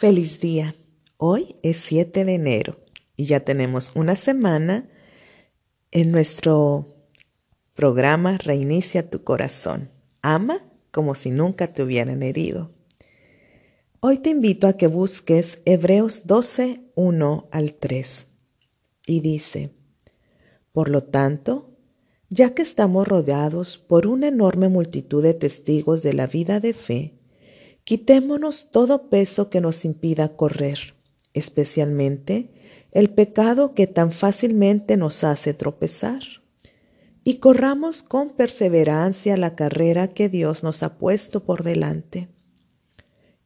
Feliz día. Hoy es 7 de enero y ya tenemos una semana en nuestro programa Reinicia tu corazón. Ama como si nunca te hubieran herido. Hoy te invito a que busques Hebreos 12, 1 al 3 y dice, Por lo tanto, ya que estamos rodeados por una enorme multitud de testigos de la vida de fe, Quitémonos todo peso que nos impida correr, especialmente el pecado que tan fácilmente nos hace tropezar. Y corramos con perseverancia la carrera que Dios nos ha puesto por delante.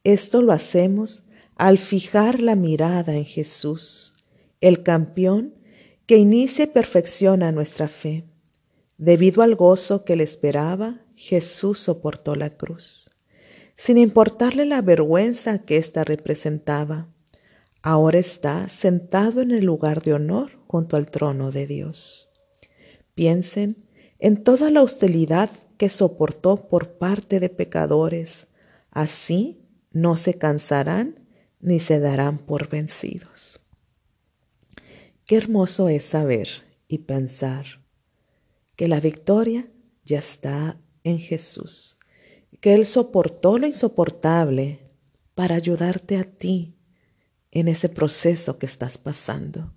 Esto lo hacemos al fijar la mirada en Jesús, el campeón que inicia y perfecciona nuestra fe. Debido al gozo que le esperaba, Jesús soportó la cruz sin importarle la vergüenza que ésta representaba. Ahora está sentado en el lugar de honor junto al trono de Dios. Piensen en toda la hostilidad que soportó por parte de pecadores. Así no se cansarán ni se darán por vencidos. Qué hermoso es saber y pensar que la victoria ya está en Jesús que Él soportó lo insoportable para ayudarte a ti en ese proceso que estás pasando,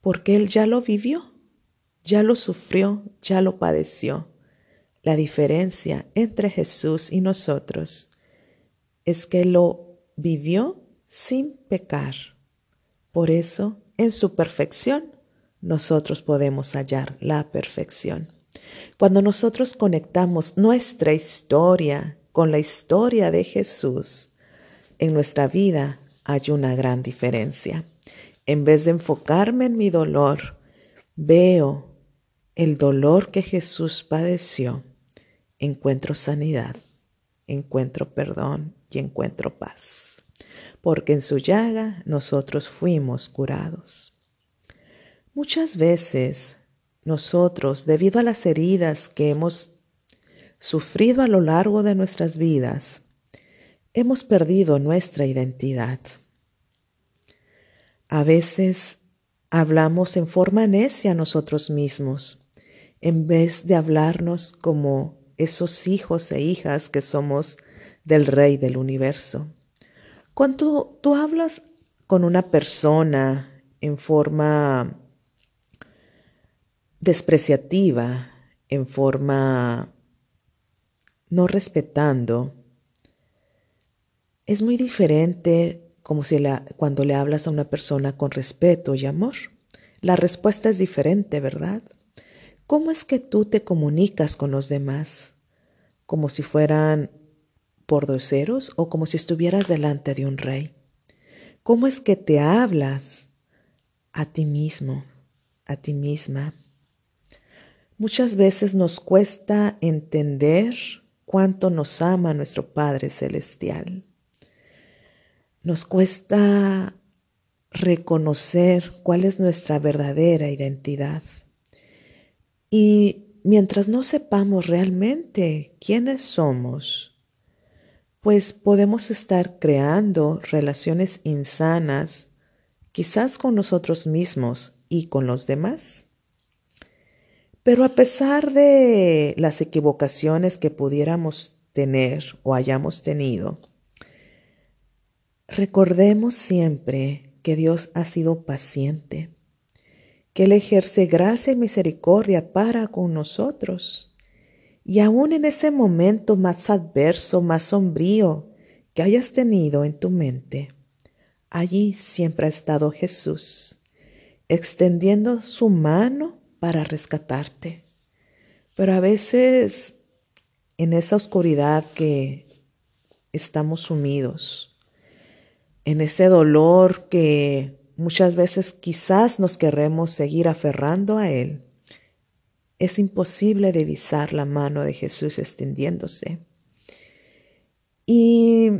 porque Él ya lo vivió, ya lo sufrió, ya lo padeció. La diferencia entre Jesús y nosotros es que lo vivió sin pecar. Por eso, en su perfección, nosotros podemos hallar la perfección. Cuando nosotros conectamos nuestra historia con la historia de Jesús, en nuestra vida hay una gran diferencia. En vez de enfocarme en mi dolor, veo el dolor que Jesús padeció, encuentro sanidad, encuentro perdón y encuentro paz, porque en su llaga nosotros fuimos curados. Muchas veces nosotros, debido a las heridas que hemos sufrido a lo largo de nuestras vidas, hemos perdido nuestra identidad. A veces hablamos en forma necia a nosotros mismos, en vez de hablarnos como esos hijos e hijas que somos del Rey del universo. Cuando tú hablas con una persona en forma despreciativa, en forma no respetando, es muy diferente como si cuando le hablas a una persona con respeto y amor. La respuesta es diferente, ¿verdad? ¿Cómo es que tú te comunicas con los demás? ¿Como si fueran pordoceros o como si estuvieras delante de un rey? ¿Cómo es que te hablas a ti mismo, a ti misma? Muchas veces nos cuesta entender cuánto nos ama nuestro Padre Celestial. Nos cuesta reconocer cuál es nuestra verdadera identidad. Y mientras no sepamos realmente quiénes somos, pues podemos estar creando relaciones insanas, quizás con nosotros mismos y con los demás. Pero a pesar de las equivocaciones que pudiéramos tener o hayamos tenido, recordemos siempre que Dios ha sido paciente, que Él ejerce gracia y misericordia para con nosotros. Y aún en ese momento más adverso, más sombrío que hayas tenido en tu mente, allí siempre ha estado Jesús, extendiendo su mano para rescatarte. Pero a veces en esa oscuridad que estamos sumidos, en ese dolor que muchas veces quizás nos queremos seguir aferrando a Él, es imposible divisar la mano de Jesús extendiéndose. Y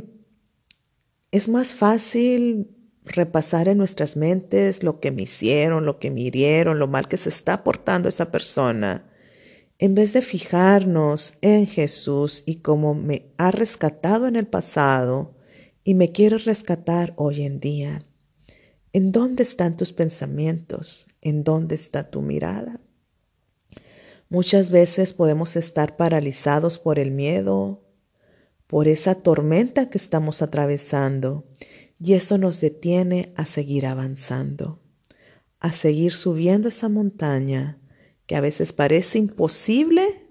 es más fácil repasar en nuestras mentes lo que me hicieron, lo que me hirieron, lo mal que se está portando esa persona, en vez de fijarnos en Jesús y cómo me ha rescatado en el pasado y me quieres rescatar hoy en día. ¿En dónde están tus pensamientos? ¿En dónde está tu mirada? Muchas veces podemos estar paralizados por el miedo, por esa tormenta que estamos atravesando, y eso nos detiene a seguir avanzando, a seguir subiendo esa montaña que a veces parece imposible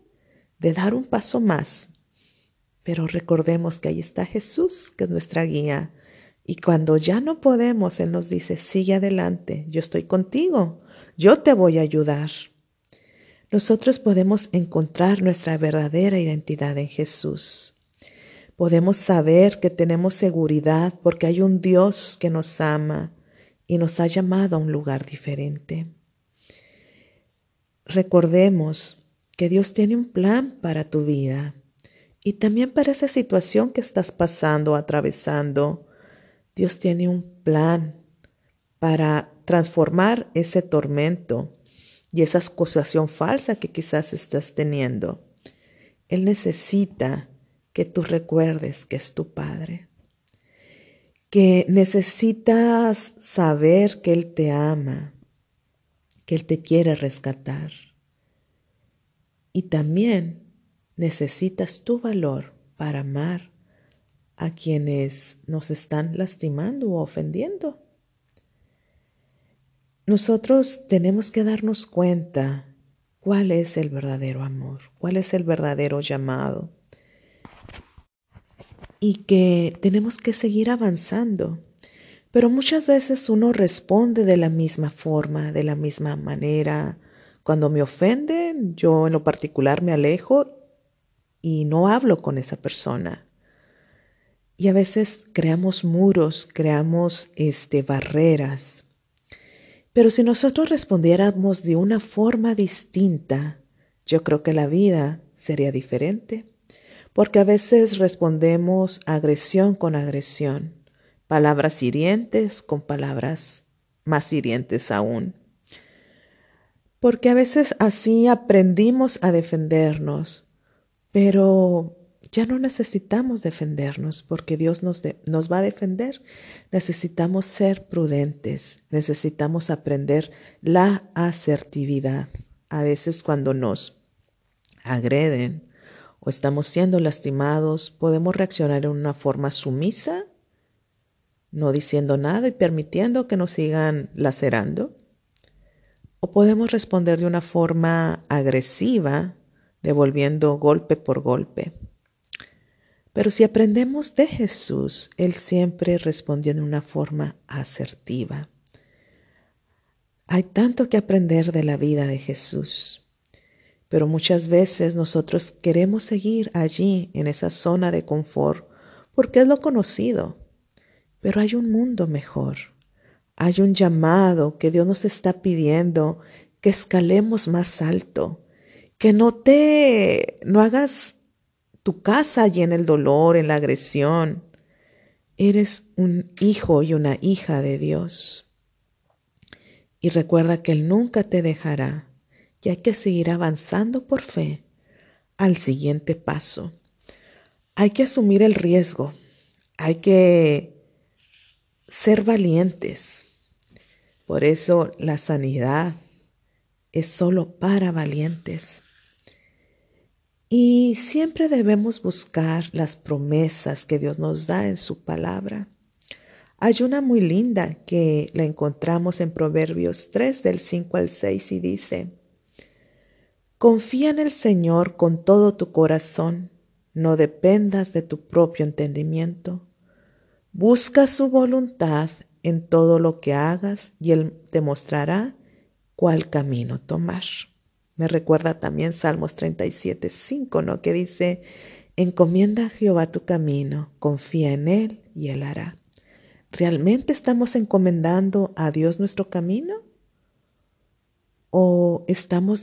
de dar un paso más. Pero recordemos que ahí está Jesús, que es nuestra guía. Y cuando ya no podemos, Él nos dice, sigue adelante, yo estoy contigo, yo te voy a ayudar. Nosotros podemos encontrar nuestra verdadera identidad en Jesús. Podemos saber que tenemos seguridad porque hay un Dios que nos ama y nos ha llamado a un lugar diferente. Recordemos que Dios tiene un plan para tu vida y también para esa situación que estás pasando, atravesando. Dios tiene un plan para transformar ese tormento y esa acusación falsa que quizás estás teniendo. Él necesita que tú recuerdes que es tu Padre, que necesitas saber que Él te ama, que Él te quiere rescatar. Y también necesitas tu valor para amar a quienes nos están lastimando o ofendiendo. Nosotros tenemos que darnos cuenta cuál es el verdadero amor, cuál es el verdadero llamado y que tenemos que seguir avanzando. Pero muchas veces uno responde de la misma forma, de la misma manera. Cuando me ofenden, yo en lo particular me alejo y no hablo con esa persona. Y a veces creamos muros, creamos este, barreras. Pero si nosotros respondiéramos de una forma distinta, yo creo que la vida sería diferente. Porque a veces respondemos agresión con agresión, palabras hirientes con palabras más hirientes aún. Porque a veces así aprendimos a defendernos, pero ya no necesitamos defendernos porque Dios nos, nos, va a defender. Necesitamos ser prudentes, necesitamos aprender la asertividad. A veces cuando nos agreden o estamos siendo lastimados, podemos reaccionar en una forma sumisa, no diciendo nada y permitiendo que nos sigan lacerando. O podemos responder de una forma agresiva, devolviendo golpe por golpe. Pero si aprendemos de Jesús, Él siempre respondió de una forma asertiva. Hay tanto que aprender de la vida de Jesús, pero muchas veces nosotros queremos seguir allí en esa zona de confort porque es lo conocido. Pero hay un mundo mejor. Hay un llamado que Dios nos está pidiendo que escalemos más alto, que no te no hagas tu casa allí en el dolor, en la agresión. Eres un hijo y una hija de Dios. Y recuerda que Él nunca te dejará y hay que seguir avanzando por fe al siguiente paso. Hay que asumir el riesgo, hay que ser valientes. Por eso la sanidad es solo para valientes. Y siempre debemos buscar las promesas que Dios nos da en su palabra. Hay una muy linda que la encontramos en Proverbios 3 del 5 al 6 y dice, Confía en el Señor con todo tu corazón, no dependas de tu propio entendimiento. Busca su voluntad en todo lo que hagas y Él te mostrará cuál camino tomar. Me recuerda también Salmos 37, 5, ¿no? Que dice, encomienda a Jehová tu camino, confía en Él y Él hará. ¿Realmente estamos encomendando a Dios nuestro camino? ¿O estamos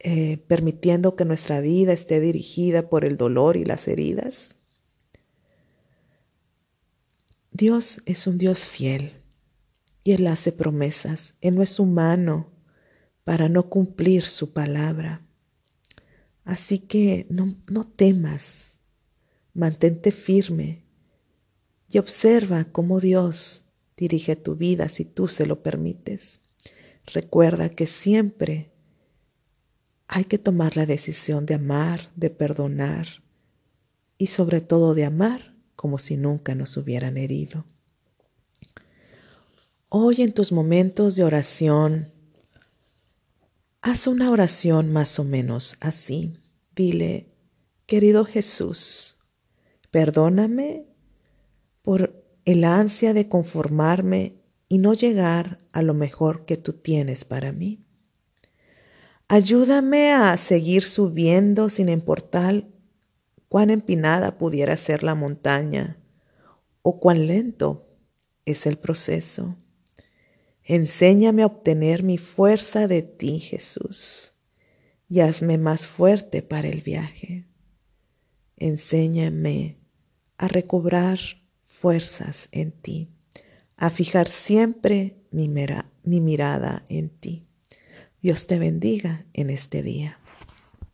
eh, permitiendo que nuestra vida esté dirigida por el dolor y las heridas? Dios es un Dios fiel y Él hace promesas. Él no es humano para no cumplir su palabra. Así que no, no temas, mantente firme, y observa cómo Dios dirige tu vida si tú se lo permites. Recuerda que siempre hay que tomar la decisión de amar, de perdonar y sobre todo de amar como si nunca nos hubieran herido. Hoy en tus momentos de oración, haz una oración más o menos así. Dile, querido Jesús, perdóname por el ansia de conformarme y no llegar a lo mejor que tú tienes para mí. Ayúdame a seguir subiendo sin importar cuán empinada pudiera ser la montaña o cuán lento es el proceso. Enséñame a obtener mi fuerza de ti, Jesús, y hazme más fuerte para el viaje. Enséñame a recobrar fuerzas en ti, a fijar siempre mi, mi mirada en ti. Dios te bendiga en este día.